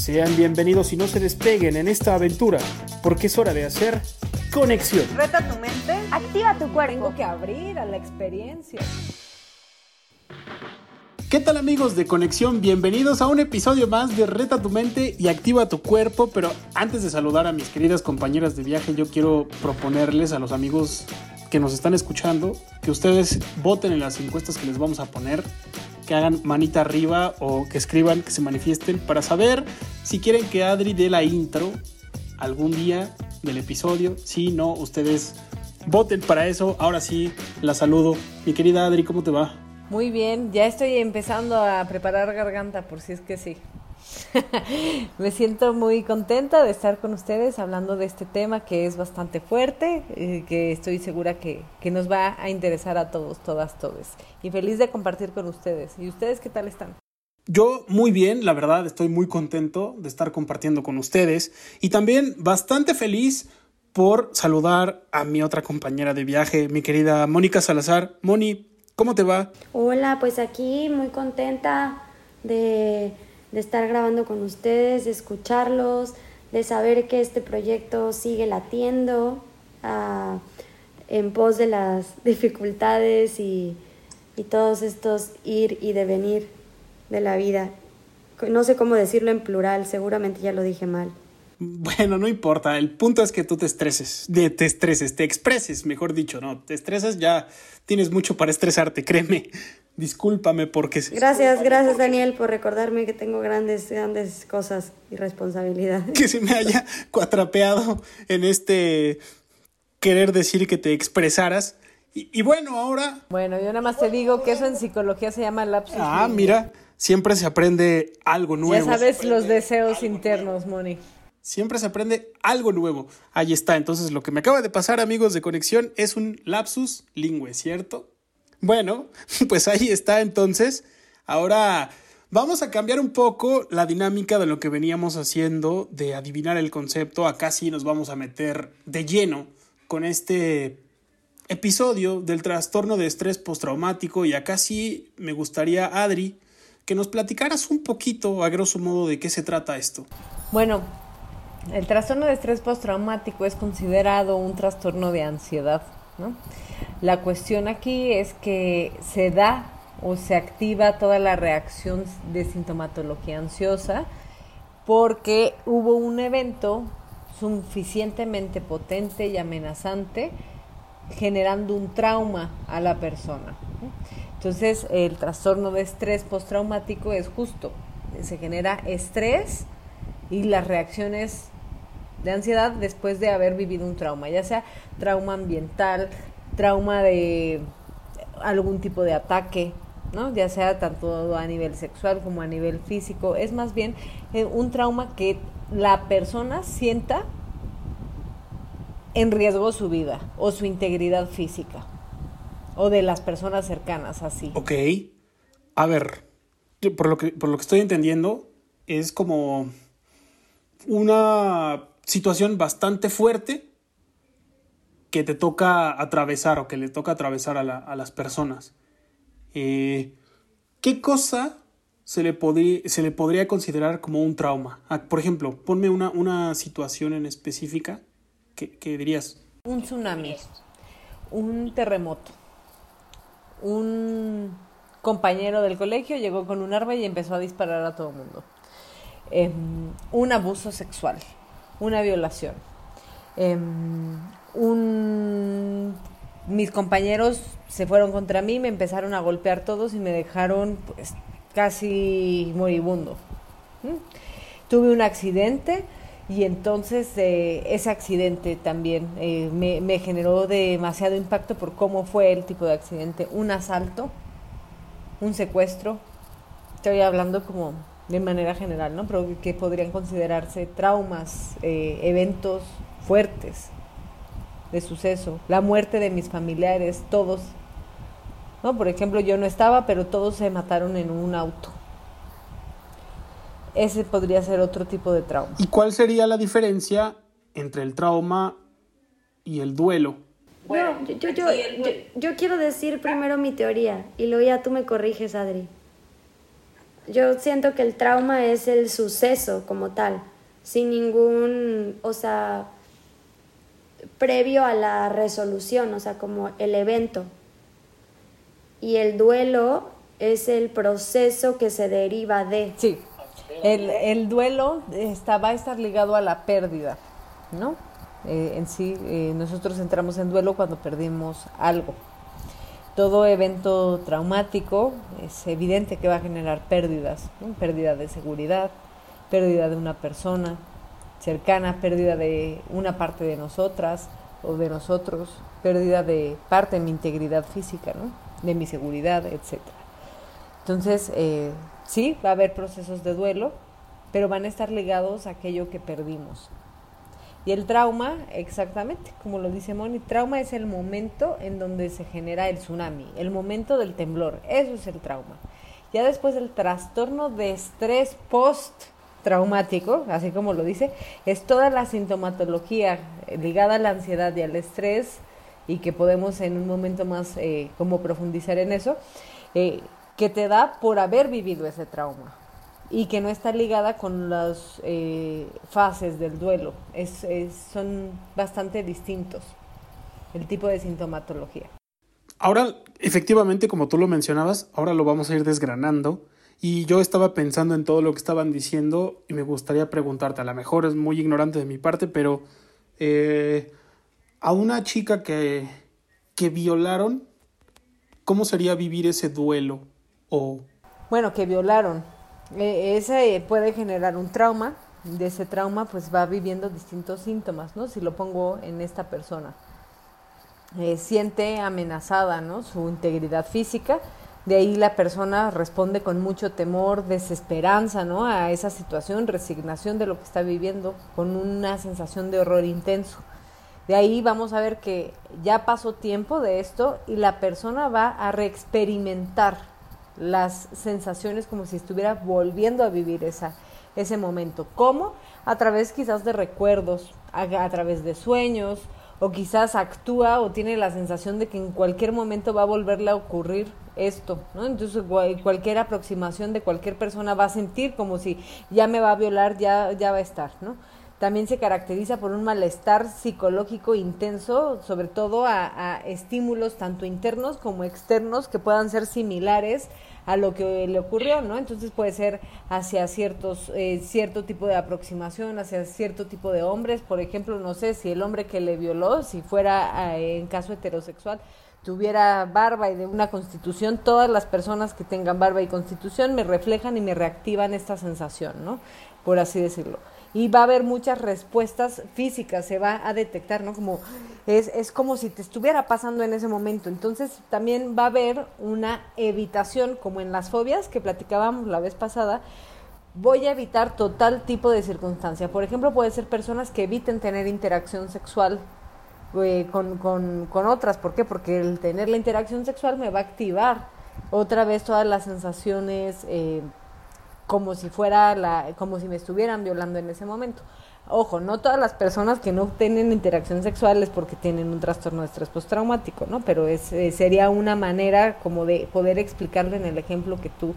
Sean bienvenidos y no se despeguen en esta aventura, porque es hora de hacer conexión. Reta tu mente. Activa tu cuerpo. Tengo que abrir a la experiencia. ¿Qué tal amigos de Conexión? Bienvenidos a un episodio más de Reta tu mente y activa tu cuerpo, pero antes de saludar a mis queridas compañeras de viaje, yo quiero proponerles a los amigos que nos están escuchando que ustedes voten en las encuestas que les vamos a poner, que hagan manita arriba o que escriban, que se manifiesten para saber si quieren que Adri dé la intro algún día del episodio. Si no, ustedes voten para eso. Ahora sí, la saludo. Mi querida Adri, ¿cómo te va? Muy bien, ya estoy empezando a preparar garganta por si es que sí. Me siento muy contenta de estar con ustedes hablando de este tema que es bastante fuerte, eh, que estoy segura que, que, nos va a interesar a todos, todas, todos. Y feliz de compartir con ustedes. ¿Y ustedes qué tal están? Yo muy bien, la verdad, estoy muy contento de estar compartiendo con ustedes y también bastante feliz por saludar a mi otra compañera de viaje, mi querida Mónica Salazar. Moni, ¿cómo te va? Hola, pues aquí muy contenta de de estar grabando con ustedes, de escucharlos, de saber que este proyecto sigue latiendo uh, en pos de las dificultades y, y todos estos ir y devenir de la vida. No sé cómo decirlo en plural, seguramente ya lo dije mal. Bueno, no importa, el punto es que tú te estreses, de, te estreses, te expreses, mejor dicho, no, te estreses, ya tienes mucho para estresarte, créeme. Discúlpame porque... Gracias, gracias Daniel por recordarme que tengo grandes, grandes cosas y responsabilidades. Que se me haya cuatrapeado en este querer decir que te expresaras. Y, y bueno, ahora... Bueno, yo nada más te digo que eso en psicología se llama lapsus. Ah, mira, siempre se aprende algo nuevo. Ya sabes los deseos internos, Moni. Siempre se aprende algo nuevo. Ahí está. Entonces, lo que me acaba de pasar, amigos de conexión, es un lapsus lingüe, ¿cierto? Bueno, pues ahí está entonces. Ahora vamos a cambiar un poco la dinámica de lo que veníamos haciendo de adivinar el concepto. Acá sí nos vamos a meter de lleno con este episodio del trastorno de estrés postraumático y acá sí me gustaría, Adri, que nos platicaras un poquito, a grosso modo, de qué se trata esto. Bueno, el trastorno de estrés postraumático es considerado un trastorno de ansiedad. La cuestión aquí es que se da o se activa toda la reacción de sintomatología ansiosa porque hubo un evento suficientemente potente y amenazante generando un trauma a la persona. Entonces, el trastorno de estrés postraumático es justo, se genera estrés y las reacciones de ansiedad después de haber vivido un trauma, ya sea trauma ambiental, trauma de algún tipo de ataque, ¿no? Ya sea tanto a nivel sexual como a nivel físico, es más bien eh, un trauma que la persona sienta en riesgo su vida o su integridad física o de las personas cercanas así. Ok. A ver, por lo que, por lo que estoy entendiendo, es como una situación bastante fuerte que te toca atravesar o que le toca atravesar a, la, a las personas. Eh, ¿Qué cosa se le, podría, considerar como un trauma? Ah, por ejemplo, ponme una, situación en específica que, dirías. Un tsunami, un terremoto, un compañero del colegio llegó con un arma y empezó a disparar a todo el mundo. Eh, un abuso sexual, una violación. Un mis compañeros se fueron contra mí, me empezaron a golpear todos y me dejaron pues casi moribundo. ¿Mm? Tuve un accidente y entonces eh, ese accidente también eh, me, me, generó demasiado impacto por cómo fue el tipo de accidente. Un asalto, un secuestro, estoy hablando como de manera general, ¿no? Pero que podrían considerarse traumas, eh, eventos fuertes de suceso, la muerte de mis familiares, todos, ¿no? Por ejemplo, yo no estaba, pero todos se mataron en un auto. Ese podría ser otro tipo de trauma. ¿Y cuál sería la diferencia entre el trauma y el duelo? Bueno, yo, yo, yo, yo, yo quiero decir primero mi teoría y luego ya tú me corriges, Adri. Yo siento que el trauma es el suceso como tal, sin ningún, o sea, previo a la resolución, o sea, como el evento. Y el duelo es el proceso que se deriva de. Sí, el, el duelo está, va a estar ligado a la pérdida, ¿no? Eh, en sí, eh, nosotros entramos en duelo cuando perdimos algo. Todo evento traumático es evidente que va a generar pérdidas, pérdida de seguridad, pérdida de una persona cercana, pérdida de una parte de nosotras o de nosotros, pérdida de parte de mi integridad física, de mi seguridad, etc. Entonces, eh, sí, va a haber procesos de duelo, pero van a estar ligados a aquello que perdimos. Y el trauma, exactamente, como lo dice Moni, trauma es el momento en donde se genera el tsunami, el momento del temblor, eso es el trauma. Ya después el trastorno de estrés post-traumático, así como lo dice, es toda la sintomatología ligada a la ansiedad y al estrés y que podemos en un momento más eh, como profundizar en eso, eh, que te da por haber vivido ese trauma y que no está ligada con las eh, fases del duelo. Es, es, son bastante distintos el tipo de sintomatología. Ahora, efectivamente, como tú lo mencionabas, ahora lo vamos a ir desgranando. Y yo estaba pensando en todo lo que estaban diciendo y me gustaría preguntarte, a lo mejor es muy ignorante de mi parte, pero eh, a una chica que, que violaron, ¿cómo sería vivir ese duelo? O... Bueno, que violaron. Eh, ese puede generar un trauma. De ese trauma, pues va viviendo distintos síntomas, ¿no? Si lo pongo en esta persona. Eh, siente amenazada, ¿no? Su integridad física. De ahí la persona responde con mucho temor, desesperanza, ¿no? A esa situación, resignación de lo que está viviendo, con una sensación de horror intenso. De ahí vamos a ver que ya pasó tiempo de esto y la persona va a reexperimentar las sensaciones como si estuviera volviendo a vivir esa, ese momento. ¿Cómo? A través quizás de recuerdos, a, través de sueños, o quizás actúa o tiene la sensación de que en cualquier momento va a volverle a ocurrir esto, ¿no? Entonces cualquier aproximación de cualquier persona va a sentir como si ya me va a violar, ya, ya va a estar, ¿no? También se caracteriza por un malestar psicológico intenso, sobre todo a estímulos tanto internos como externos que puedan ser similares a lo que le ocurrió, ¿no? Entonces puede ser hacia ciertos, eh, cierto tipo de aproximación, hacia cierto tipo de hombres, por ejemplo, no sé, si el hombre que le violó, si fuera eh, en caso heterosexual, tuviera barba y de una constitución, todas las personas que tengan barba y constitución me reflejan y me reactivan esta sensación, ¿no? Por así decirlo y va a haber muchas respuestas físicas, se va a detectar, ¿no? Como es, es como si te estuviera pasando en ese momento. Entonces también va a haber una evitación, como en las fobias que platicábamos la vez pasada, voy a evitar total tipo de circunstancia. Por ejemplo, puede ser personas que eviten tener interacción sexual eh, con, con, con otras. ¿Por qué? Porque el tener la interacción sexual me va a activar otra vez todas las sensaciones. Eh, como si fuera la, como si me estuvieran violando en ese momento. Ojo, no todas las personas que no tienen interacción sexual es porque tienen un trastorno de estrés postraumático, ¿no? Pero es, eh, sería una manera como de poder explicarlo en el ejemplo que tú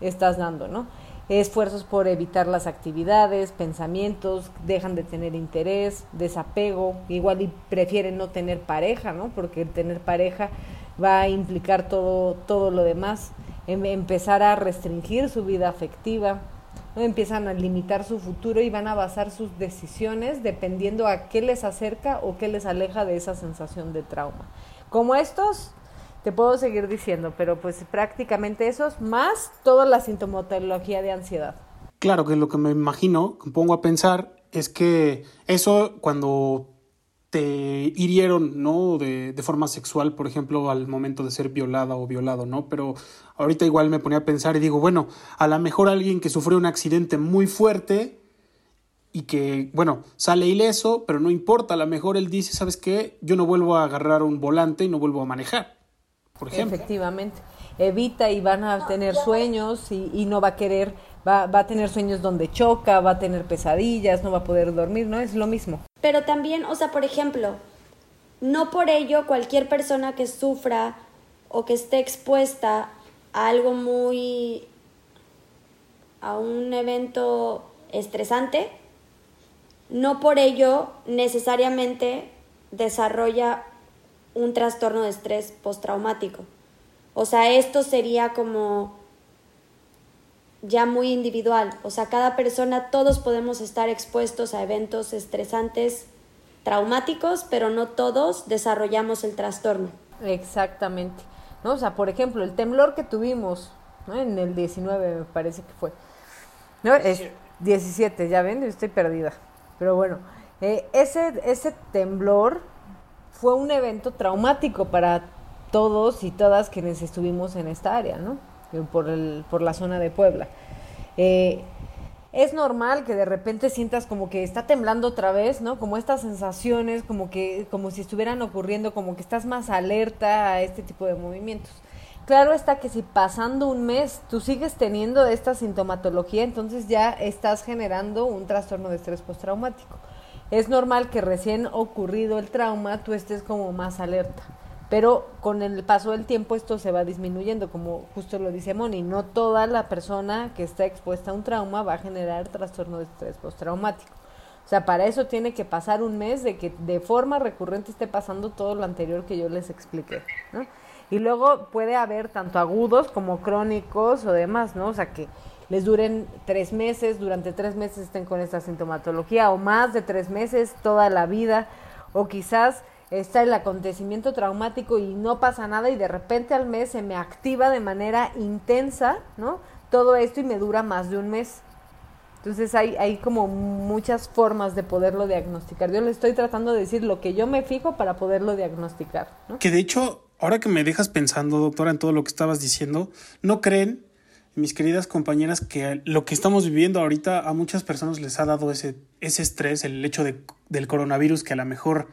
estás dando, ¿no? Esfuerzos por evitar las actividades, pensamientos, dejan de tener interés, desapego, igual y prefieren no tener pareja, ¿no? Porque tener pareja va a implicar todo, todo lo demás em, empezar a restringir su vida afectiva, ¿no? empiezan a limitar su futuro y van a basar sus decisiones dependiendo a qué les acerca o qué les aleja de esa sensación de trauma. Como estos, te puedo seguir diciendo, pero pues prácticamente esos, más toda la sintomatología de ansiedad. Claro que lo que me imagino, pongo a pensar, es que eso cuando te hirieron, ¿no? De, de, forma sexual, por ejemplo, al momento de ser violada o violado, ¿no? Pero ahorita igual me ponía a pensar y digo, bueno, a lo mejor alguien que sufrió un accidente muy fuerte y que, bueno, sale ileso, pero no importa, a lo mejor él dice, ¿sabes qué? Yo no vuelvo a agarrar un volante y no vuelvo a manejar, por ejemplo. Efectivamente. Evita y van a tener sueños y, y no va a querer va, va a tener sueños donde choca, va a tener pesadillas, no va a poder dormir, ¿no? Es lo mismo. Pero también, o sea, por ejemplo, no por ello cualquier persona que sufra o que esté expuesta a algo muy a un evento estresante, no por ello necesariamente desarrolla un trastorno de estrés postraumático. O sea, esto sería como ya muy individual. O sea, cada persona, todos podemos estar expuestos a eventos estresantes, traumáticos, pero no todos desarrollamos el trastorno. Exactamente. ¿No? O sea, por ejemplo, el temblor que tuvimos en el 19, me parece que fue. ¿no? Es 17, ya ven, estoy perdida. Pero bueno, eh, ese, ese temblor fue un evento traumático para todos y todas quienes estuvimos en esta área, ¿no? Por, el, por la zona de Puebla. Eh, es normal que de repente sientas como que está temblando otra vez, ¿no? Como estas sensaciones, como que, como si estuvieran ocurriendo, como que estás más alerta a este tipo de movimientos. Claro está que si pasando un mes tú sigues teniendo esta sintomatología, entonces ya estás generando un trastorno de estrés postraumático. Es normal que recién ocurrido el trauma tú estés como más alerta pero con el paso del tiempo esto se va disminuyendo, como justo lo dice Moni, no toda la persona que está expuesta a un trauma va a generar trastorno de estrés postraumático. O sea, para eso tiene que pasar un mes de que de forma recurrente esté pasando todo lo anterior que yo les expliqué. Y luego puede haber tanto agudos como crónicos o demás, ¿no? O sea, que les duren tres meses, durante tres meses estén con esta sintomatología o más de tres meses, toda la vida, o quizás está el acontecimiento traumático y no pasa nada y de repente al mes se me activa de manera intensa, ¿no? Todo esto y me dura más de un mes. Entonces hay, hay como muchas formas de poderlo diagnosticar. Yo le estoy tratando de decir lo que yo me fijo para poderlo diagnosticar. ¿no? Que de hecho, ahora que me dejas pensando, doctora, en todo lo que estabas diciendo, ¿no creen, mis queridas compañeras, que lo que estamos viviendo ahorita a muchas personas les ha dado ese, ese estrés, el hecho de, del coronavirus, que a lo mejor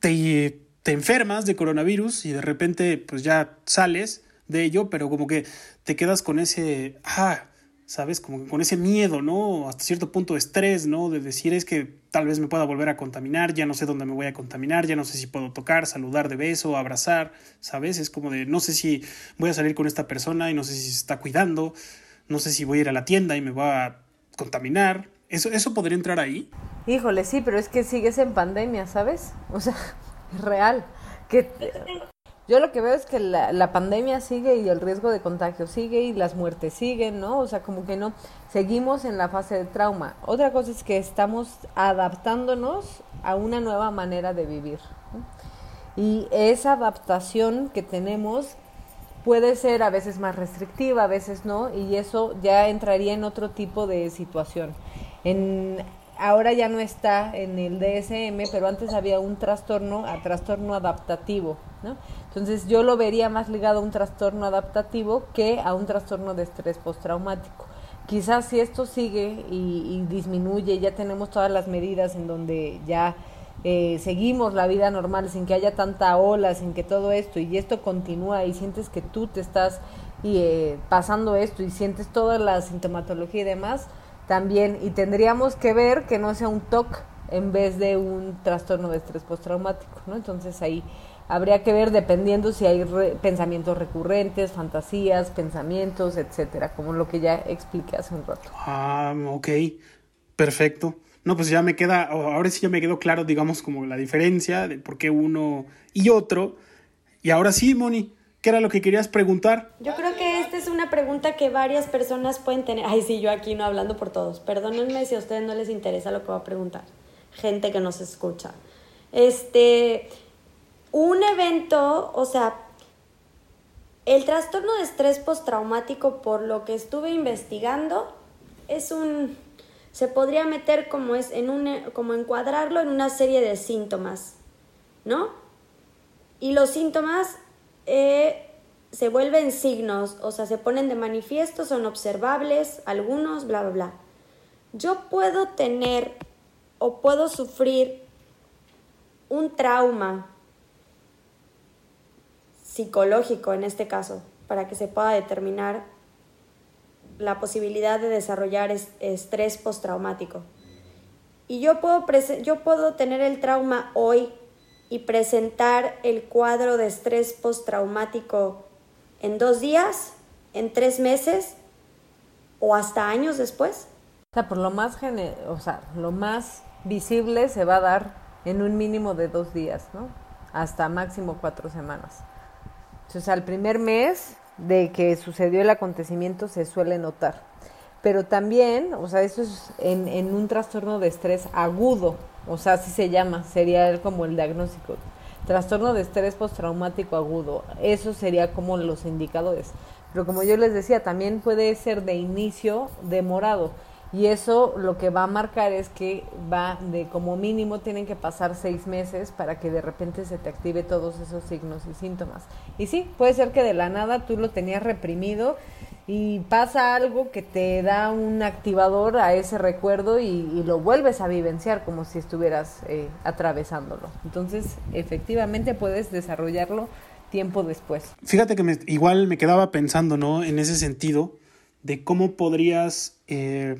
te, te enfermas de coronavirus y de repente pues ya sales de ello, pero como que te quedas con ese, ah, ¿sabes? Como con ese miedo, ¿no? Hasta cierto punto estrés, ¿no? De decir es que tal vez me pueda volver a contaminar, ya no sé dónde me voy a contaminar, ya no sé si puedo tocar, saludar de beso, abrazar, ¿sabes? Es como de no sé si voy a salir con esta persona y no sé si se está cuidando, no sé si voy a ir a la tienda y me va a contaminar. ¿Eso, eso podría entrar ahí? Híjole, sí, pero es que sigues en pandemia, ¿sabes? O sea, es real. Que yo lo que veo es que la, la, pandemia sigue y el riesgo de contagio sigue y las muertes siguen, ¿no? O sea, como que no, seguimos en la fase de trauma. Otra cosa es que estamos adaptándonos a una nueva manera de vivir. Y esa adaptación que tenemos puede ser a veces más restrictiva, a veces no, y eso ya entraría en otro tipo de situación. En, ahora ya no está en el DSM, pero antes había un trastorno a trastorno adaptativo, ¿no? Entonces yo lo vería más ligado a un trastorno adaptativo que a un trastorno de estrés postraumático. Quizás si esto sigue y, disminuye, ya tenemos todas las medidas en donde ya eh, seguimos la vida normal sin que haya tanta ola, sin que todo esto, y esto continúa y sientes que tú te estás y, eh, pasando esto y sientes toda la sintomatología y demás, también, y tendríamos que ver que no sea un TOC en vez de un trastorno de estrés postraumático, ¿no? Entonces ahí habría que ver dependiendo si hay pensamientos recurrentes, fantasías, pensamientos, etcétera, como lo que ya expliqué hace un rato. Ah, ok, perfecto. No, pues ya me queda, ahora sí ya me quedó claro, digamos, como la diferencia de por qué uno y otro. Y ahora sí, Moni, ¿Qué era lo que querías preguntar? Yo creo que esta es una pregunta que varias personas pueden tener. Ay, sí, yo aquí no hablando por todos. Perdónenme si a ustedes no les interesa lo que voy a preguntar. Gente que nos escucha. Este, un evento, o sea, el trastorno de estrés postraumático, por lo que estuve investigando, es un se podría meter como es en un, como encuadrarlo en una serie de síntomas, ¿no? Y los síntomas eh, se vuelven signos, o sea, se ponen de manifiesto, son observables, algunos, bla, bla, bla. Yo puedo tener o puedo sufrir un trauma psicológico en este caso, para que se pueda determinar la posibilidad de desarrollar estrés postraumático. Y yo puedo, yo puedo tener el trauma hoy y presentar el cuadro de estrés postraumático en dos días, en tres meses o hasta años después. O sea, por lo más, o sea, lo más visible se va a dar en un mínimo de dos días, ¿no? Hasta máximo cuatro semanas. Sea, el primer mes de que sucedió el acontecimiento se suele notar. Pero también, o sea, eso es en, en un trastorno de estrés agudo, o sea, así se llama, sería como el diagnóstico. Trastorno de estrés postraumático agudo, eso sería como los indicadores. Pero como yo les decía, también puede ser de inicio demorado. Y eso lo que va a marcar es que va de como mínimo tienen que pasar seis meses para que de repente se te active todos esos signos y síntomas. Y sí, puede ser que de la nada tú lo tenías reprimido y pasa algo que te da un activador a ese recuerdo y, lo vuelves a vivenciar como si estuvieras eh, atravesándolo. Entonces, efectivamente puedes desarrollarlo tiempo después. Fíjate que me, igual me quedaba pensando, ¿no? En ese sentido, de cómo podrías... Eh,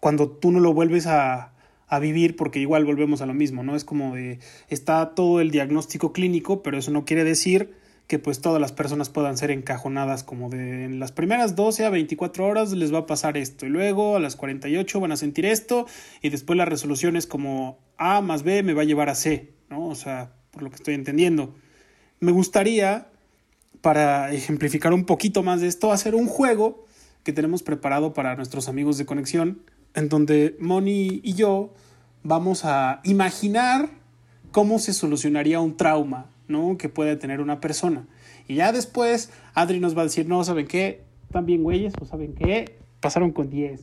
cuando tú no lo vuelves a, a vivir, porque igual volvemos a lo mismo, ¿no? Es como de, está todo el diagnóstico clínico, pero eso no quiere decir que pues todas las personas puedan ser encajonadas como de en las primeras 12 a 24 horas les va a pasar esto y luego a las 48 van a sentir esto y después la resolución es como A más B me va a llevar a C, ¿no? O sea, por lo que estoy entendiendo. Me gustaría, para ejemplificar un poquito más de esto, hacer un juego que tenemos preparado para nuestros amigos de conexión en donde Moni y yo vamos a imaginar cómo se solucionaría un trauma, ¿no? Que puede tener una persona. Y ya después Adri nos va a decir, no, ¿saben qué? ¿Están bien güeyes o saben qué? Pasaron con 10.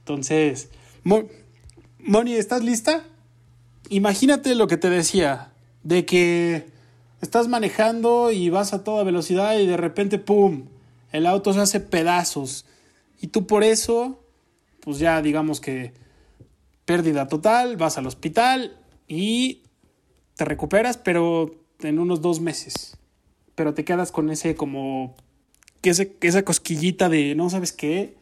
Entonces, Moni, ¿estás lista? Imagínate lo que te decía, de que estás manejando y vas a toda velocidad y de repente, ¡pum!, el auto se hace pedazos. Y tú por eso pues ya digamos que pérdida total, vas al hospital y te recuperas, pero en unos dos meses. Pero te quedas con ese como, que esa cosquillita de, no sabes qué,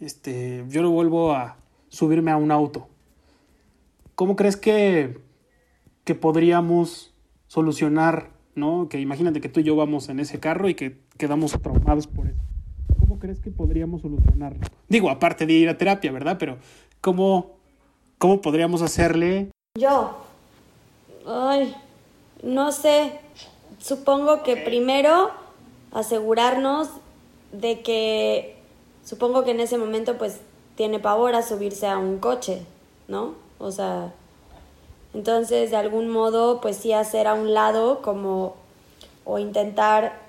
este, yo no vuelvo a subirme a un auto. ¿Cómo crees que, que podríamos solucionar, no? Que imagínate que tú y yo vamos en ese carro y que quedamos traumados por eso crees que podríamos solucionarlo? Digo, aparte de ir a terapia, ¿verdad? Pero ¿cómo, cómo podríamos hacerle? Yo. Ay, no sé. Supongo que primero asegurarnos de que, supongo que en ese momento pues tiene pavor a subirse a un coche, ¿no? O sea, entonces de algún modo pues sí hacer a un lado como o intentar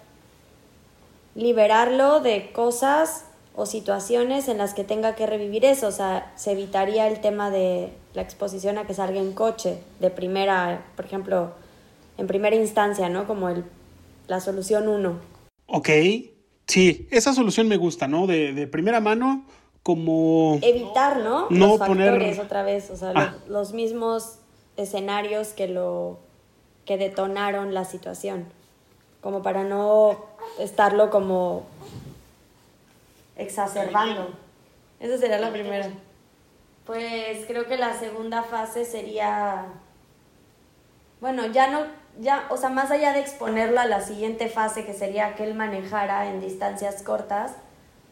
liberarlo de cosas o situaciones en las que tenga que revivir eso. O sea, se evitaría el tema de la exposición a que salga en coche de primera, por ejemplo, en primera instancia, ¿no? Como el, la solución uno. Ok, sí, esa solución me gusta, ¿no? De, de primera mano, como... Evitar, ¿no? No los factores otra vez, o sea, los, ah. los mismos escenarios que lo que detonaron la situación, como para no estarlo como exacerbando. Esa sería la primera. Pues creo que la segunda fase sería, bueno, ya no, ya, o sea, más allá de exponerlo a la siguiente fase, que sería que él manejara en distancias cortas,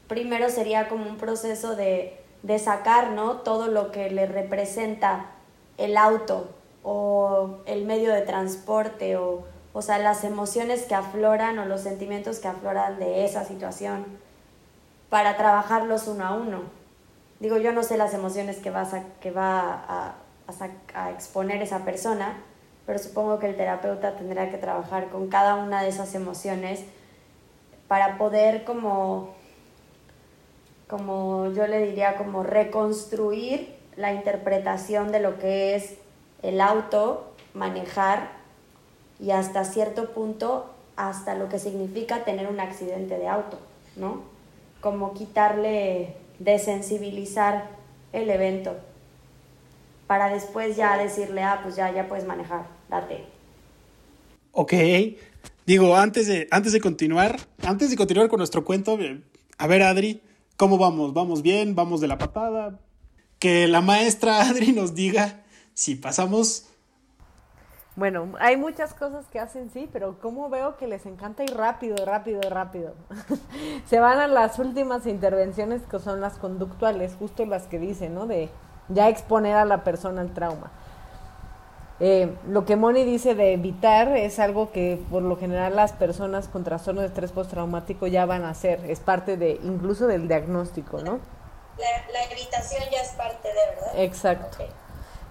primero sería como un proceso de, de sacar, ¿no? Todo lo que le representa el auto o el medio de transporte o o sea, las emociones que afloran o los sentimientos que afloran de esa situación para trabajarlos uno a uno. Digo, yo no sé las emociones que, vas a, que va a, a, exponer esa persona, pero supongo que el terapeuta tendrá que trabajar con cada una de esas emociones para poder como como yo le diría, como reconstruir la interpretación de lo que es el auto, manejar y hasta cierto punto hasta lo que significa tener un accidente de auto, ¿no? Como quitarle, desensibilizar el evento para después ya decirle, ah, pues ya, ya puedes manejar, date. Ok, digo, antes de, antes de continuar, antes de continuar con nuestro cuento, eh, a ver, Adri, ¿cómo vamos? ¿Vamos bien? ¿Vamos de la patada? Que la maestra Adri nos diga si pasamos bueno, hay muchas cosas que hacen sí, pero como veo que les encanta ir rápido, rápido, rápido. Se van a las últimas intervenciones que son las conductuales, justo las que dicen, ¿no? De ya exponer a la persona al trauma. Eh, lo que Moni dice de evitar es algo que por lo general las personas con trastorno de estrés postraumático ya van a hacer, es parte de incluso del diagnóstico, ¿no? La, evitación ya es parte de, ¿verdad? Exacto.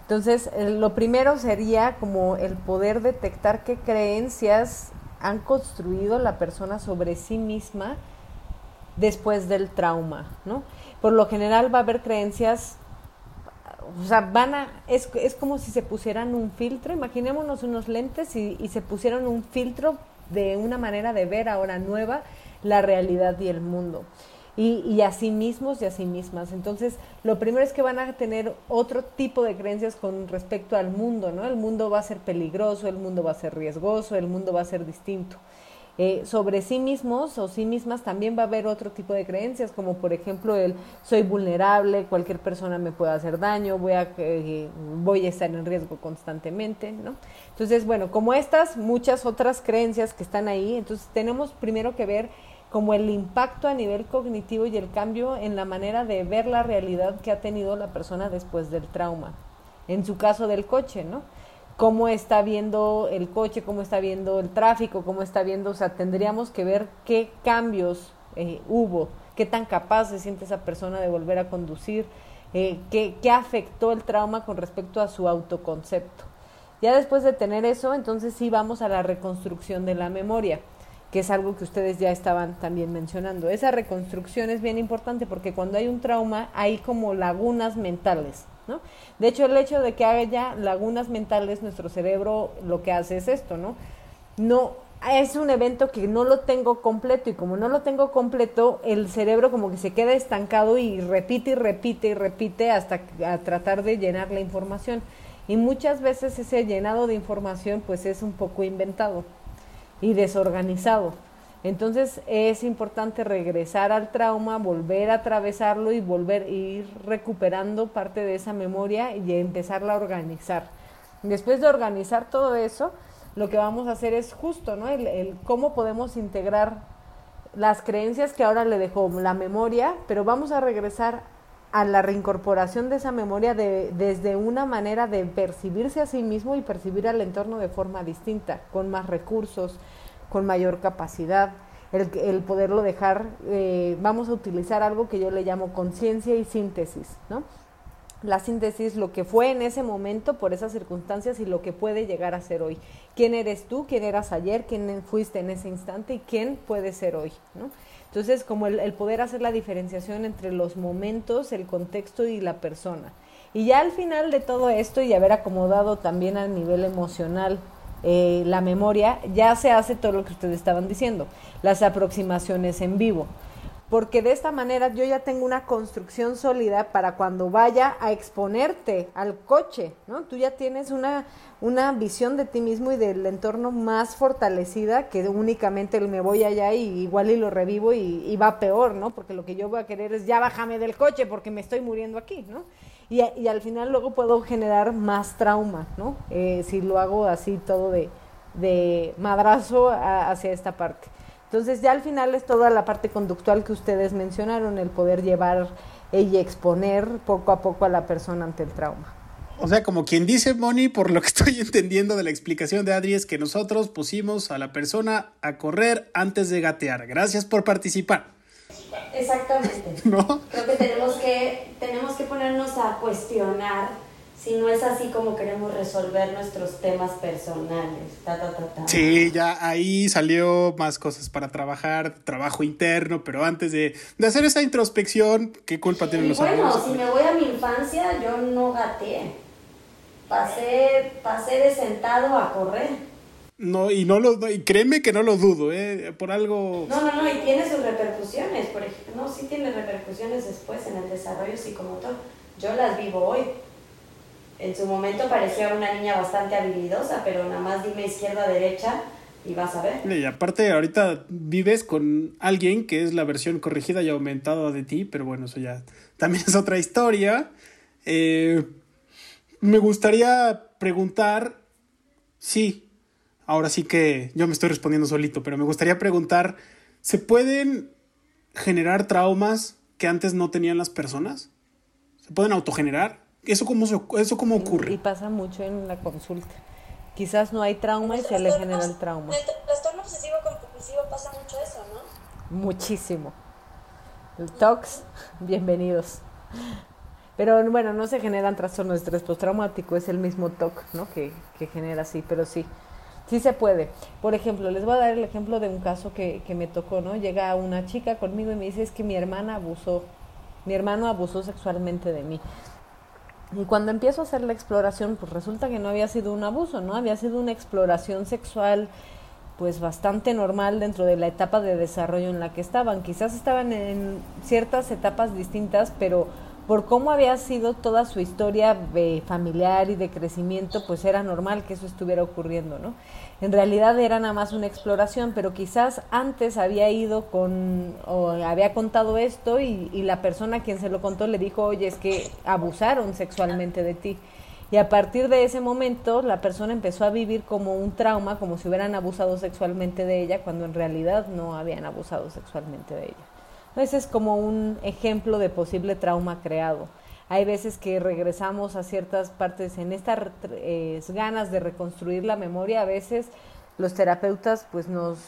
Entonces, eh, lo primero sería como el poder detectar qué creencias han construido la persona sobre sí misma después del trauma, ¿no? Por lo general va a haber creencias, o sea, van a, es, es como si se pusieran un filtro, imaginémonos unos lentes y, y se pusieran un filtro de una manera de ver ahora nueva la realidad y el mundo y, y a sí mismos y a sí mismas. Entonces, lo primero es que van a tener otro tipo de creencias con respecto al mundo, ¿no? El mundo va a ser peligroso, el mundo va a ser riesgoso, el mundo va a ser distinto. Eh, sobre sí mismos o sí mismas también va a haber otro tipo de creencias, como por ejemplo el soy vulnerable, cualquier persona me puede hacer daño, voy a, eh, voy a estar en riesgo constantemente, ¿no? Entonces, bueno, como estas, muchas otras creencias que están ahí, entonces tenemos primero que ver como el impacto a nivel cognitivo y el cambio en la manera de ver la realidad que ha tenido la persona después del trauma. En su caso del coche, ¿no? Cómo está viendo el coche, cómo está viendo el tráfico, cómo está viendo, o sea, tendríamos que ver qué cambios eh, hubo, qué tan capaz se siente esa persona de volver a conducir, eh, qué, qué afectó el trauma con respecto a su autoconcepto. Ya después de tener eso, entonces sí vamos a la reconstrucción de la memoria que es algo que ustedes ya estaban también mencionando. Esa reconstrucción es bien importante porque cuando hay un trauma hay como lagunas mentales, ¿no? De hecho, el hecho de que haya lagunas mentales, nuestro cerebro lo que hace es esto, ¿no? No, es un evento que no lo tengo completo y como no lo tengo completo, el cerebro como que se queda estancado y repite y repite y repite hasta tratar de llenar la información. Y muchas veces ese llenado de información pues es un poco inventado y desorganizado. Entonces es importante regresar al trauma, volver a atravesarlo y volver a ir recuperando parte de esa memoria y empezarla a organizar. Después de organizar todo eso, lo que vamos a hacer es justo, ¿no? El, cómo podemos integrar las creencias que ahora le dejó la memoria, pero vamos a regresar a la reincorporación de esa memoria de, desde una manera de percibirse a sí mismo y percibir al entorno de forma distinta, con más recursos, con mayor capacidad, el, el poderlo dejar, eh, vamos a utilizar algo que yo le llamo conciencia y síntesis, ¿no? La síntesis, lo que fue en ese momento por esas circunstancias y lo que puede llegar a ser hoy. ¿Quién eres tú? ¿Quién eras ayer? ¿Quién fuiste en ese instante? ¿Y quién puede ser hoy? ¿no? Entonces, como el, poder hacer la diferenciación entre los momentos, el contexto y la persona. Y ya al final de todo esto y haber acomodado también a nivel emocional eh, la memoria, ya se hace todo lo que ustedes estaban diciendo, las aproximaciones en vivo porque de esta manera yo ya tengo una construcción sólida para cuando vaya a exponerte al coche, ¿no? Tú ya tienes una, una visión de ti mismo y del entorno más fortalecida que únicamente me voy allá y igual y lo revivo y, va peor, ¿no? Porque lo que yo voy a querer es ya bájame del coche porque me estoy muriendo aquí, ¿no? Y, y al final luego puedo generar más trauma, ¿no? Eh, si lo hago así todo de, de madrazo hacia esta parte. Entonces ya al final es toda la parte conductual que ustedes mencionaron, el poder llevar y exponer poco a poco a la persona ante el trauma. O sea, como quien dice, Moni, por lo que estoy entendiendo de la explicación de Adri, es que nosotros pusimos a la persona a correr antes de gatear. Gracias por participar. Exactamente. ¿No? Creo que tenemos que, tenemos que ponernos a cuestionar si no es así como queremos resolver nuestros temas personales. Ta, ta, ta, ta. Sí, ya ahí salió más cosas para trabajar, trabajo interno, pero antes de, de hacer esa introspección, ¿qué culpa tienen Y los bueno, si me voy a mi infancia, yo no gateé. Pasé, pasé de sentado a correr. No, y no lo, y créeme que no lo dudo, ¿eh? Por algo... No, no, no, y tiene sus repercusiones, por ejemplo, no, sí tiene repercusiones después en el desarrollo psicomotor. Yo las vivo hoy. En su momento parecía una niña bastante habilidosa, pero nada más dime izquierda, derecha y vas a ver. Y aparte, ahorita vives con alguien que es la versión corregida y aumentada de ti, pero bueno, eso ya también es otra historia. Eh, me gustaría preguntar, sí, ahora sí que yo me estoy respondiendo solito, pero me gustaría preguntar, ¿se pueden generar traumas que antes no tenían las personas? ¿Se pueden autogenerar? ¿Eso cómo, se- eso cómo Y ocurre? pasa mucho en la consulta. Quizás no hay trauma y se le genera el trauma. En el trastorno obsesivo compulsivo pasa mucho eso, ¿no? Muchísimo. El TOX, bienvenidos. Pero bueno, no se generan trastornos de estrés postraumático, es el mismo TOC, ¿no? Que, que genera así, pero sí, sí se puede. Por ejemplo, les voy a dar el ejemplo de un caso que, que me tocó, ¿no? Llega una chica conmigo y me dice, es que mi hermana abusó, mi hermano abusó sexualmente de mí. Y cuando empiezo a hacer la exploración, pues resulta que no había sido un abuso, ¿no? Había sido una exploración sexual pues bastante normal dentro de la etapa de desarrollo en la que estaban. Quizás estaban en ciertas etapas distintas, pero por cómo había sido toda su historia familiar y de crecimiento, pues era normal que eso estuviera ocurriendo, ¿no? En realidad era nada más una exploración, pero quizás antes había ido con, o había contado esto y, y la persona a quien se lo contó le dijo, oye, es que abusaron sexualmente de ti. Y a partir de ese momento la persona empezó a vivir como un trauma, como si hubieran abusado sexualmente de ella, cuando en realidad no habían abusado sexualmente de ella. Ese es como un ejemplo de posible trauma creado. Hay veces que regresamos a ciertas partes en estas eh, ganas de reconstruir la memoria, a veces los terapeutas pues nos,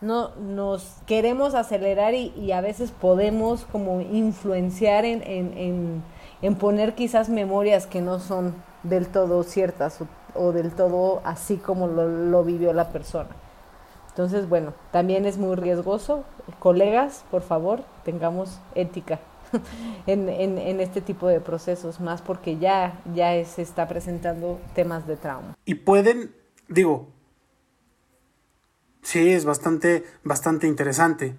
no, nos queremos acelerar y, a veces podemos como influenciar en, en, en, en poner quizás memorias que no son del todo ciertas o, del todo así como lo vivió la persona. Entonces, bueno, también es muy riesgoso. Colegas, por favor, tengamos ética en, este tipo de procesos, más porque ya, ya se está presentando temas de trauma. Y pueden, digo, sí, es bastante, bastante interesante.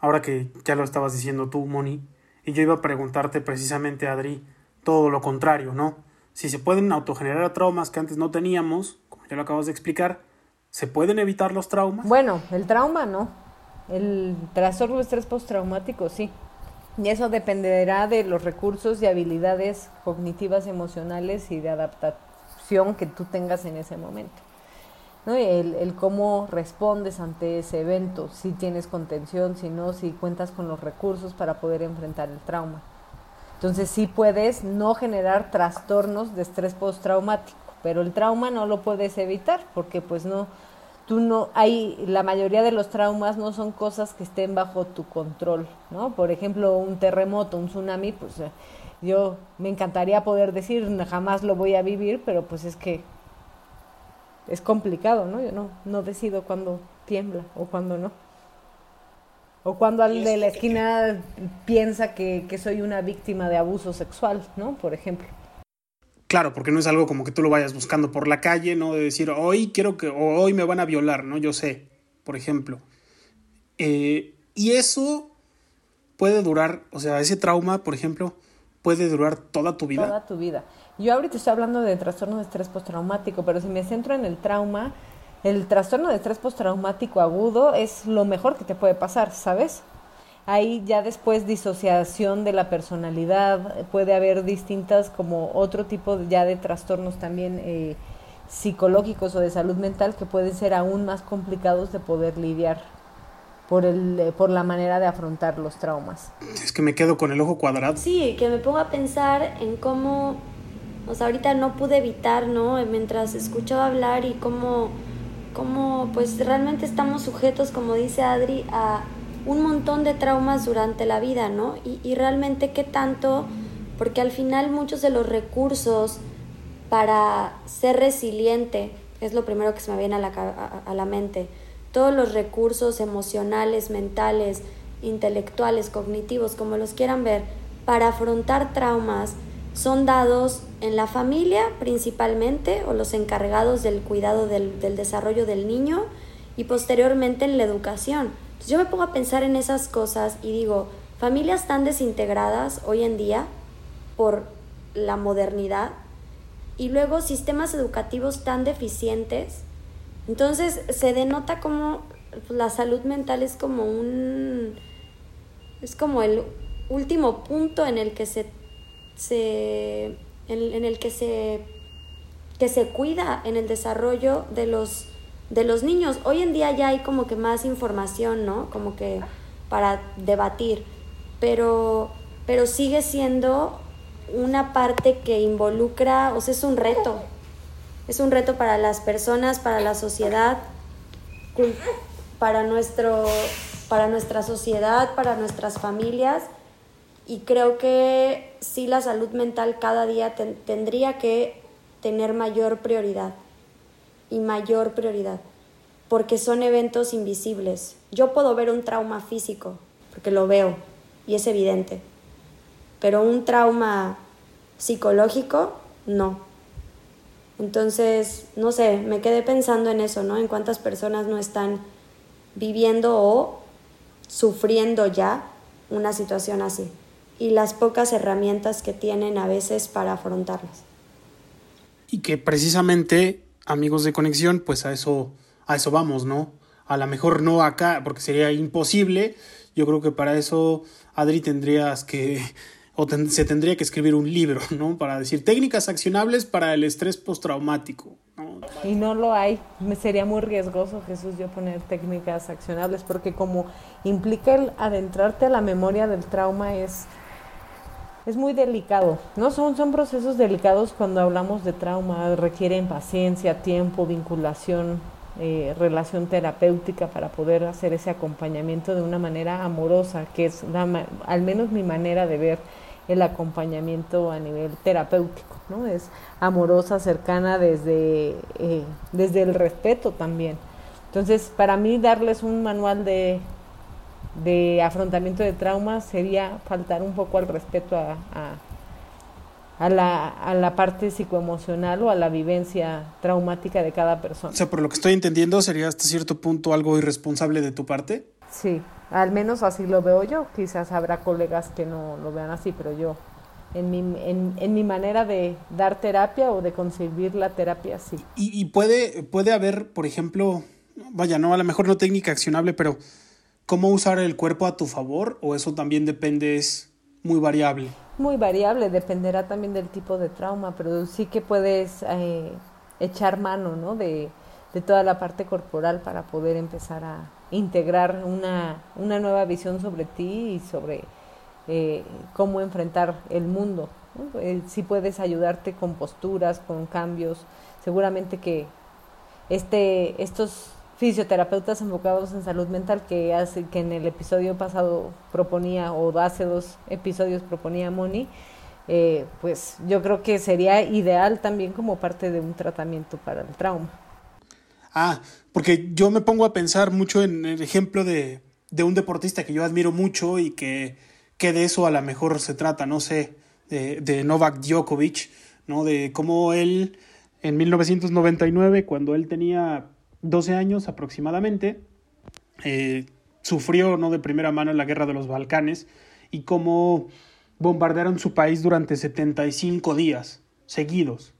Ahora que ya lo estabas diciendo tú, Moni, y yo iba a preguntarte precisamente, Adri, todo lo contrario, ¿no? Si se pueden autogenerar traumas que antes no teníamos, como ya lo acabas de explicar, ¿se pueden evitar los traumas? Bueno, el trauma no. El trastorno de estrés postraumático sí. Y eso dependerá de los recursos y habilidades cognitivas, emocionales y de adaptación que tú tengas en ese momento. ¿No? El, el, cómo respondes ante ese evento, si tienes contención, si no, si cuentas con los recursos para poder enfrentar el trauma. Entonces sí puedes no generar trastornos de estrés postraumático, pero el trauma no lo puedes evitar porque pues no, tú no hay la mayoría de los traumas no son cosas que estén bajo tu control, ¿no? Por ejemplo, un terremoto, un tsunami, pues yo me encantaría poder decir jamás lo voy a vivir, pero pues es que es complicado, ¿no? Yo no no decido cuándo tiembla o cuándo no. O cuando al de la esquina piensa que, que soy una víctima de abuso sexual, ¿no? Por ejemplo. Claro, porque no es algo como que tú lo vayas buscando por la calle, ¿no? De decir, hoy quiero que, o hoy me van a violar, ¿no? Yo sé, por ejemplo. Eh, y eso puede durar, o sea, ese trauma, por ejemplo, puede durar toda tu vida. Toda tu vida. Yo ahorita estoy hablando de trastorno de estrés postraumático, pero si me centro en el trauma, el trastorno de estrés postraumático agudo es lo mejor que te puede pasar, ¿sabes? Ahí ya después disociación de la personalidad, puede haber distintas como otro tipo ya de trastornos también eh, psicológicos o de salud mental que pueden ser aún más complicados de poder lidiar por, el, eh, por la manera de afrontar los traumas. Es que me quedo con el ojo cuadrado. Sí, que me pongo a pensar en cómo, o sea, ahorita no pude evitar, ¿no? Mientras escuchaba hablar y cómo como pues realmente estamos sujetos, como dice Adri, a un montón de traumas durante la vida, ¿no? Y, y, realmente qué tanto, porque al final muchos de los recursos para ser resiliente, es lo primero que se me viene a la, a, a la mente, todos los recursos emocionales, mentales, intelectuales, cognitivos, como los quieran ver, para afrontar traumas, son dados en la familia principalmente o los encargados del cuidado del, del desarrollo del niño y posteriormente en la educación. Yo me pongo a pensar en esas cosas y digo, familias tan desintegradas hoy en día por la modernidad y luego sistemas educativos tan deficientes, entonces se denota como la salud mental es como un es como el último punto en el que se, se en, en, el que se que se cuida en el desarrollo de los de los niños. Hoy en día ya hay como que más información, ¿no? Como que para debatir, pero pero sigue siendo una parte que involucra, o sea, es un reto. Es un reto para las personas, para la sociedad, para nuestro para nuestra sociedad, para nuestras familias y creo que sí la salud mental cada día ten, tendría que tener mayor prioridad y mayor prioridad porque son eventos invisibles. Yo puedo ver un trauma físico porque lo veo y es evidente, pero un trauma psicológico no. Entonces, no sé, me quedé pensando en eso, ¿no? En cuántas personas no están viviendo o sufriendo ya una situación así y las pocas herramientas que tienen a veces para afrontarlas. Y que precisamente, amigos de conexión, pues a eso, a eso vamos, ¿no? A lo mejor no acá, porque sería imposible. Yo creo que para eso, Adri, tendrías que, o se tendría que escribir un libro, ¿no? Para decir técnicas accionables para el estrés postraumático. ¿no? Y no lo hay. Sería muy riesgoso, Jesús, yo poner técnicas accionables, porque como implica el adentrarte a la memoria del trauma es es muy delicado, ¿no? Son, son procesos delicados cuando hablamos de trauma, requieren paciencia, tiempo, vinculación, eh, relación terapéutica para poder hacer ese acompañamiento de una manera amorosa, que es la, al menos mi manera de ver el acompañamiento a nivel terapéutico, ¿no? Es amorosa, cercana desde, eh, desde el respeto también. Entonces, para mí darles un manual de, de afrontamiento de traumas sería faltar un poco al respeto a, a, a, la, a la parte psicoemocional o a la vivencia traumática de cada persona. O sea, por lo que estoy entendiendo, sería hasta cierto punto algo irresponsable de tu parte. Sí, al menos así lo veo yo. Quizás habrá colegas que no lo vean así, pero yo, en mi, en, en mi manera de dar terapia o de concebir la terapia, sí. Y, y puede, puede haber, por ejemplo, vaya, no, a lo mejor no técnica accionable, pero cómo usar el cuerpo a tu favor o eso también depende, es muy variable. Muy variable, dependerá también del tipo de trauma, pero sí que puedes eh, echar mano ¿no? de, de, toda la parte corporal para poder empezar a integrar una, una nueva visión sobre ti y sobre eh, cómo enfrentar el mundo. ¿no? Eh, sí puedes ayudarte con posturas, con cambios. Seguramente que este, estos fisioterapeutas enfocados en salud mental que hace que en el episodio pasado proponía o hace dos episodios proponía Moni eh, pues yo creo que sería ideal también como parte de un tratamiento para el trauma. Ah porque yo me pongo a pensar mucho en el ejemplo de, de un deportista que yo admiro mucho y que, que de eso a lo mejor se trata no sé de, de Novak Djokovic no de cómo él en 1999 cuando él tenía 12 años aproximadamente, eh, sufrió ¿no? de primera mano la guerra de los Balcanes y cómo bombardearon su país durante 75 días seguidos.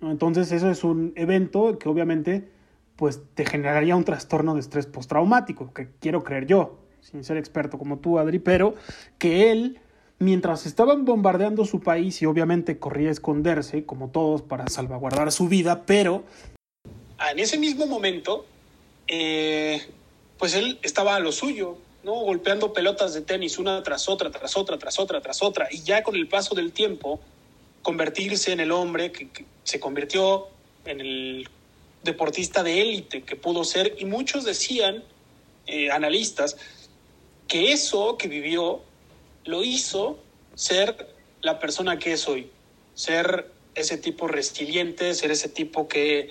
Entonces eso es un evento que obviamente pues te generaría un trastorno de estrés postraumático, que quiero creer yo, sin ser experto como tú, Adri, pero que él, mientras estaban bombardeando su país y obviamente corría a esconderse, como todos, para salvaguardar su vida, pero en ese mismo momento, eh, pues él estaba a lo suyo, ¿no? Golpeando pelotas de tenis una tras otra, tras otra, tras otra, tras otra. Y ya con el paso del tiempo, convertirse en el hombre que, que se convirtió en el deportista de élite que pudo ser. Y muchos decían, eh, analistas, que eso que vivió lo hizo ser la persona que es hoy, ser ese tipo resiliente, ser ese tipo que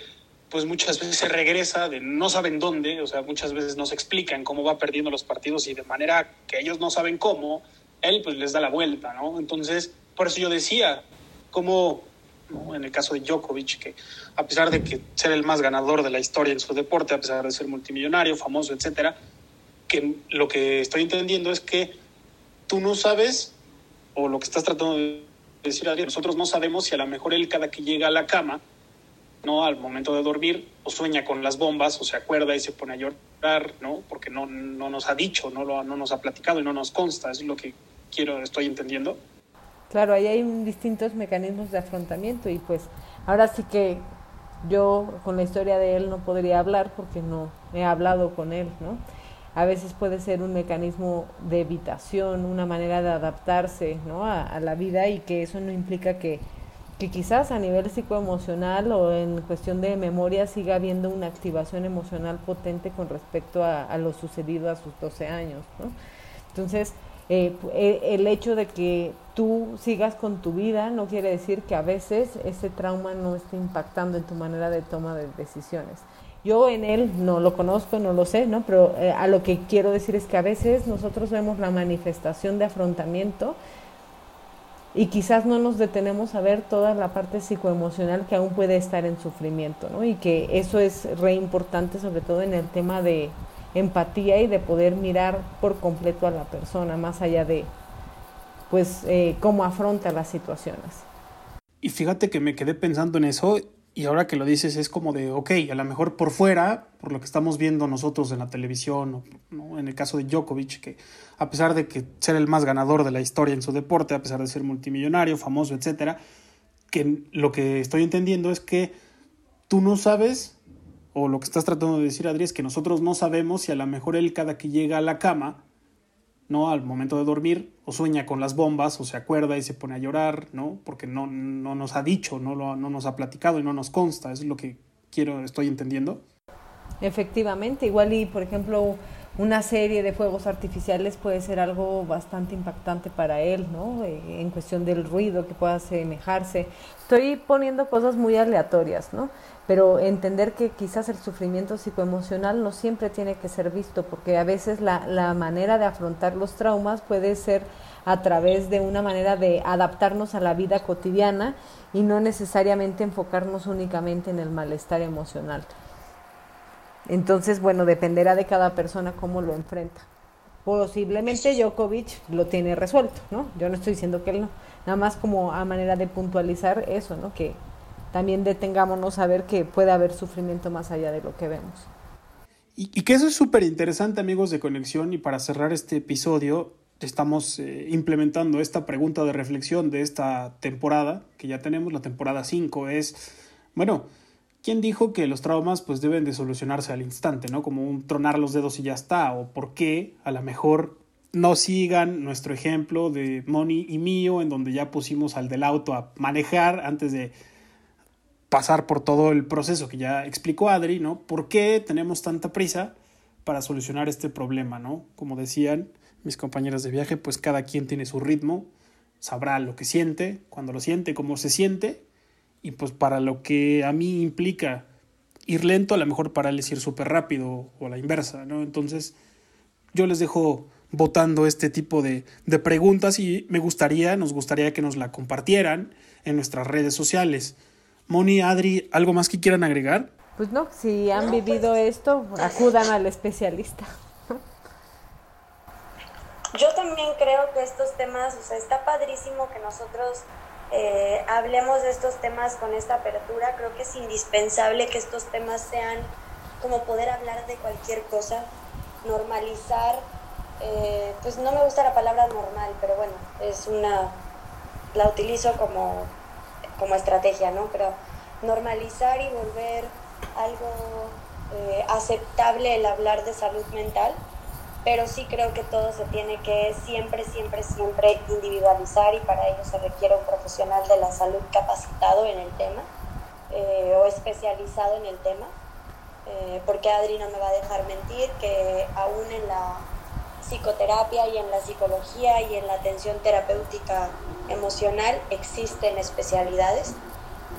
pues muchas veces regresa de no saben dónde, o sea, muchas veces no se explican cómo va perdiendo los partidos y de manera que ellos no saben cómo, él pues les da la vuelta, ¿no? Entonces, por eso yo decía, como en el caso de Djokovic, que a pesar de que ser el más ganador de la historia en su deporte, a pesar de ser multimillonario, famoso, etcétera, que lo que estoy entendiendo es que tú no sabes, o lo que estás tratando de decir, Adrián, nosotros no sabemos si a lo mejor él cada que llega a la cama, ¿no? Al momento de dormir, o sueña con las bombas, o se acuerda y se pone a llorar, ¿no? Porque no, no nos ha dicho, no, lo, no nos ha platicado y no nos consta, es lo que quiero, estoy entendiendo. Claro, ahí hay distintos mecanismos de afrontamiento y pues ahora sí que yo con la historia de él no podría hablar porque no he hablado con él, ¿no? A veces puede ser un mecanismo de evitación, una manera de adaptarse ¿no? a, a la vida y que eso no implica que, que quizás a nivel psicoemocional o en cuestión de memoria siga habiendo una activación emocional potente con respecto a, lo sucedido a sus 12 años. Entonces, eh, el hecho de que tú sigas con tu vida no quiere decir que a veces ese trauma no esté impactando en tu manera de toma de decisiones. Yo en él no lo conozco, no lo sé, ¿no? Pero eh, a lo que quiero decir es que a veces nosotros vemos la manifestación de afrontamiento y quizás no nos detenemos a ver toda la parte psicoemocional que aún puede estar en sufrimiento, ¿no? Y que eso es re importante, sobre todo en el tema de empatía y de poder mirar por completo a la persona, más allá de, pues, eh, cómo afronta las situaciones. Y fíjate que me quedé pensando en eso y ahora que lo dices es como de, ok, a lo mejor por fuera, por lo que estamos viendo nosotros en la televisión, ¿no? en el caso de Djokovic, que a pesar de que ser el más ganador de la historia en su deporte, a pesar de ser multimillonario, famoso, etcétera, que lo que estoy entendiendo es que tú no sabes, o lo que estás tratando de decir, Adri, es que nosotros no sabemos si a lo mejor él cada que llega a la cama, ¿no? Al momento de dormir, o sueña con las bombas, o se acuerda y se pone a llorar, ¿no? Porque no, no nos ha dicho, no, lo, no nos ha platicado y no nos consta, es lo que quiero, estoy entendiendo. Efectivamente, igual y por ejemplo una serie de fuegos artificiales puede ser algo bastante impactante para él, ¿no? Eh, en cuestión del ruido que pueda asemejarse. Estoy poniendo cosas muy aleatorias, ¿no? Pero entender que quizás el sufrimiento psicoemocional no siempre tiene que ser visto, porque a veces la, la manera de afrontar los traumas puede ser a través de una manera de adaptarnos a la vida cotidiana y no necesariamente enfocarnos únicamente en el malestar emocional. Entonces, bueno, dependerá de cada persona cómo lo enfrenta. Posiblemente Djokovic lo tiene resuelto, ¿no? Yo no estoy diciendo que él no. Nada más como a manera de puntualizar eso, ¿no? Que también detengámonos a ver que puede haber sufrimiento más allá de lo que vemos. Y, que eso es súper interesante, amigos de Conexión, y para cerrar este episodio, estamos eh, implementando esta pregunta de reflexión de esta temporada, que ya tenemos, la temporada 5, es, bueno, ¿quién dijo que los traumas pues deben de solucionarse al instante, ¿no? Como un tronar los dedos y ya está, o por qué a lo mejor no sigan nuestro ejemplo de Moni y mío, en donde ya pusimos al del auto a manejar antes de pasar por todo el proceso que ya explicó Adri, ¿no? ¿Por qué tenemos tanta prisa para solucionar este problema, ¿no? Como decían mis compañeras de viaje, pues cada quien tiene su ritmo, sabrá lo que siente, cuando lo siente, cómo se siente, y pues para lo que a mí implica ir lento, a lo mejor para él es ir súper rápido o la inversa, ¿no? Entonces yo les dejo votando este tipo de, de preguntas y me gustaría, nos gustaría que nos la compartieran en nuestras redes sociales. Moni, Adri, ¿algo más que quieran agregar? Pues no, si han vivido esto, acudan al especialista. Yo también creo que estos temas, o sea, está padrísimo que nosotros eh, hablemos de estos temas con esta apertura. Creo que es indispensable que estos temas sean como poder hablar de cualquier cosa, normalizar, eh, pues no me gusta la palabra normal, pero bueno, es una, la utilizo como, como estrategia, ¿no? Pero normalizar y volver algo eh, aceptable el hablar de salud mental pero sí creo que todo se tiene que siempre, siempre, siempre individualizar y para ello se requiere un profesional de la salud capacitado en el tema eh, o especializado en el tema, eh, porque Adri no me va a dejar mentir que aún en la psicoterapia y en la psicología y en la atención terapéutica emocional existen especialidades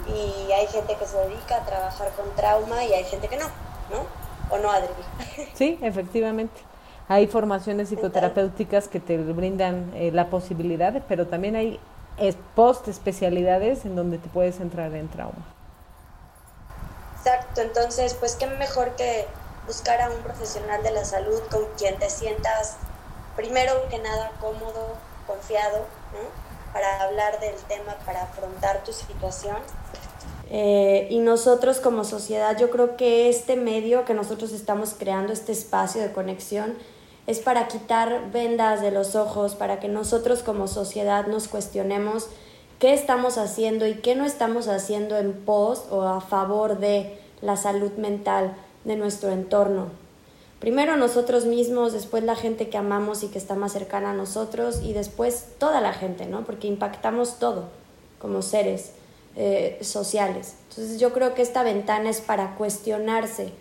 y hay gente que se dedica a trabajar con trauma y hay gente que no, ¿no? ¿O no, Adri? Sí, efectivamente. Hay formaciones psicoterapéuticas que te brindan eh, la posibilidad, pero también hay post especialidades en donde te puedes entrar en trauma. Exacto, entonces pues qué mejor que buscar a un profesional de la salud con quien te sientas primero que nada cómodo, confiado, ¿no? para hablar del tema, para afrontar tu situación. Eh, y nosotros como sociedad, yo creo que este medio que nosotros estamos creando, este espacio de conexión, es para quitar vendas de los ojos, para que nosotros como sociedad nos cuestionemos qué estamos haciendo y qué no estamos haciendo en pos o a favor de la salud mental de nuestro entorno. Primero nosotros mismos, después la gente que amamos y que está más cercana a nosotros y después toda la gente, ¿no? Porque impactamos todo como seres eh, sociales. Entonces yo creo que esta ventana es para cuestionarse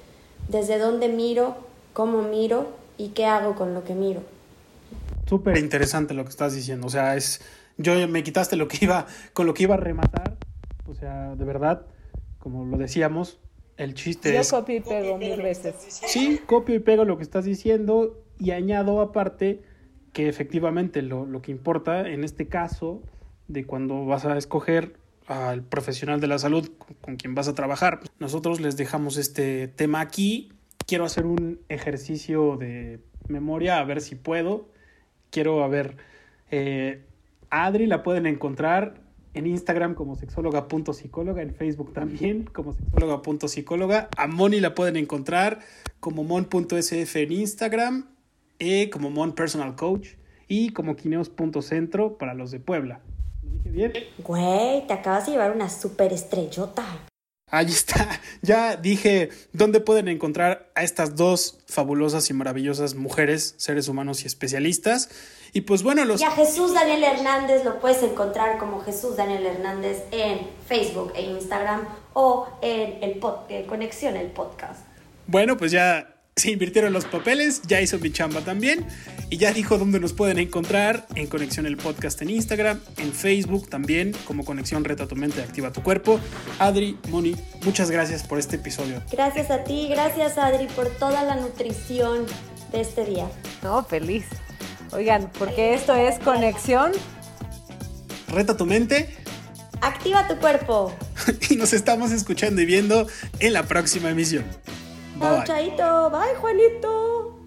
desde dónde miro, cómo miro y qué hago con lo que miro. Súper interesante lo que estás diciendo. O sea, es. Yo me quitaste lo que iba. con lo que iba a rematar. O sea, de verdad, como lo decíamos, el chiste Yo es. copio y pego mil veces. Sí, copio y pego lo que estás diciendo. Y añado aparte que efectivamente lo, lo que importa en este caso, de cuando vas a escoger al profesional de la salud con, con quien vas a trabajar. Nosotros les dejamos este tema aquí quiero hacer un ejercicio de memoria, a ver si puedo. Quiero, a ver, eh, Adri la pueden encontrar en Instagram como sexóloga.psicóloga, en Facebook también como sexóloga.psicóloga. A Moni la pueden encontrar como mon.sf en Instagram, e como Mon Personal Coach y como quineos.centro para los de Puebla. ¿Lo dije bien? Güey, te acabas de llevar una super estrellota. Ahí está. Ya dije dónde pueden encontrar a estas dos fabulosas y maravillosas mujeres, seres humanos y especialistas. Y pues bueno, los... Y a Jesús Daniel Hernández lo puedes encontrar como Jesús Daniel Hernández en Facebook e Instagram o en el pod Conexión, el podcast. Bueno, pues ya se invirtieron los papeles, ya hizo mi chamba también y ya dijo dónde nos pueden encontrar en Conexión el Podcast en Instagram, en Facebook también como Conexión Reta tu Mente, Activa tu Cuerpo. Adri, Moni, muchas gracias por este episodio. Gracias a ti, gracias Adri por toda la nutrición de este día. No, feliz. Oigan, porque esto es Conexión. Reta tu mente. Activa tu cuerpo. y nos estamos escuchando y viendo en la próxima emisión. Bye, Chaito. Bye, Juanito.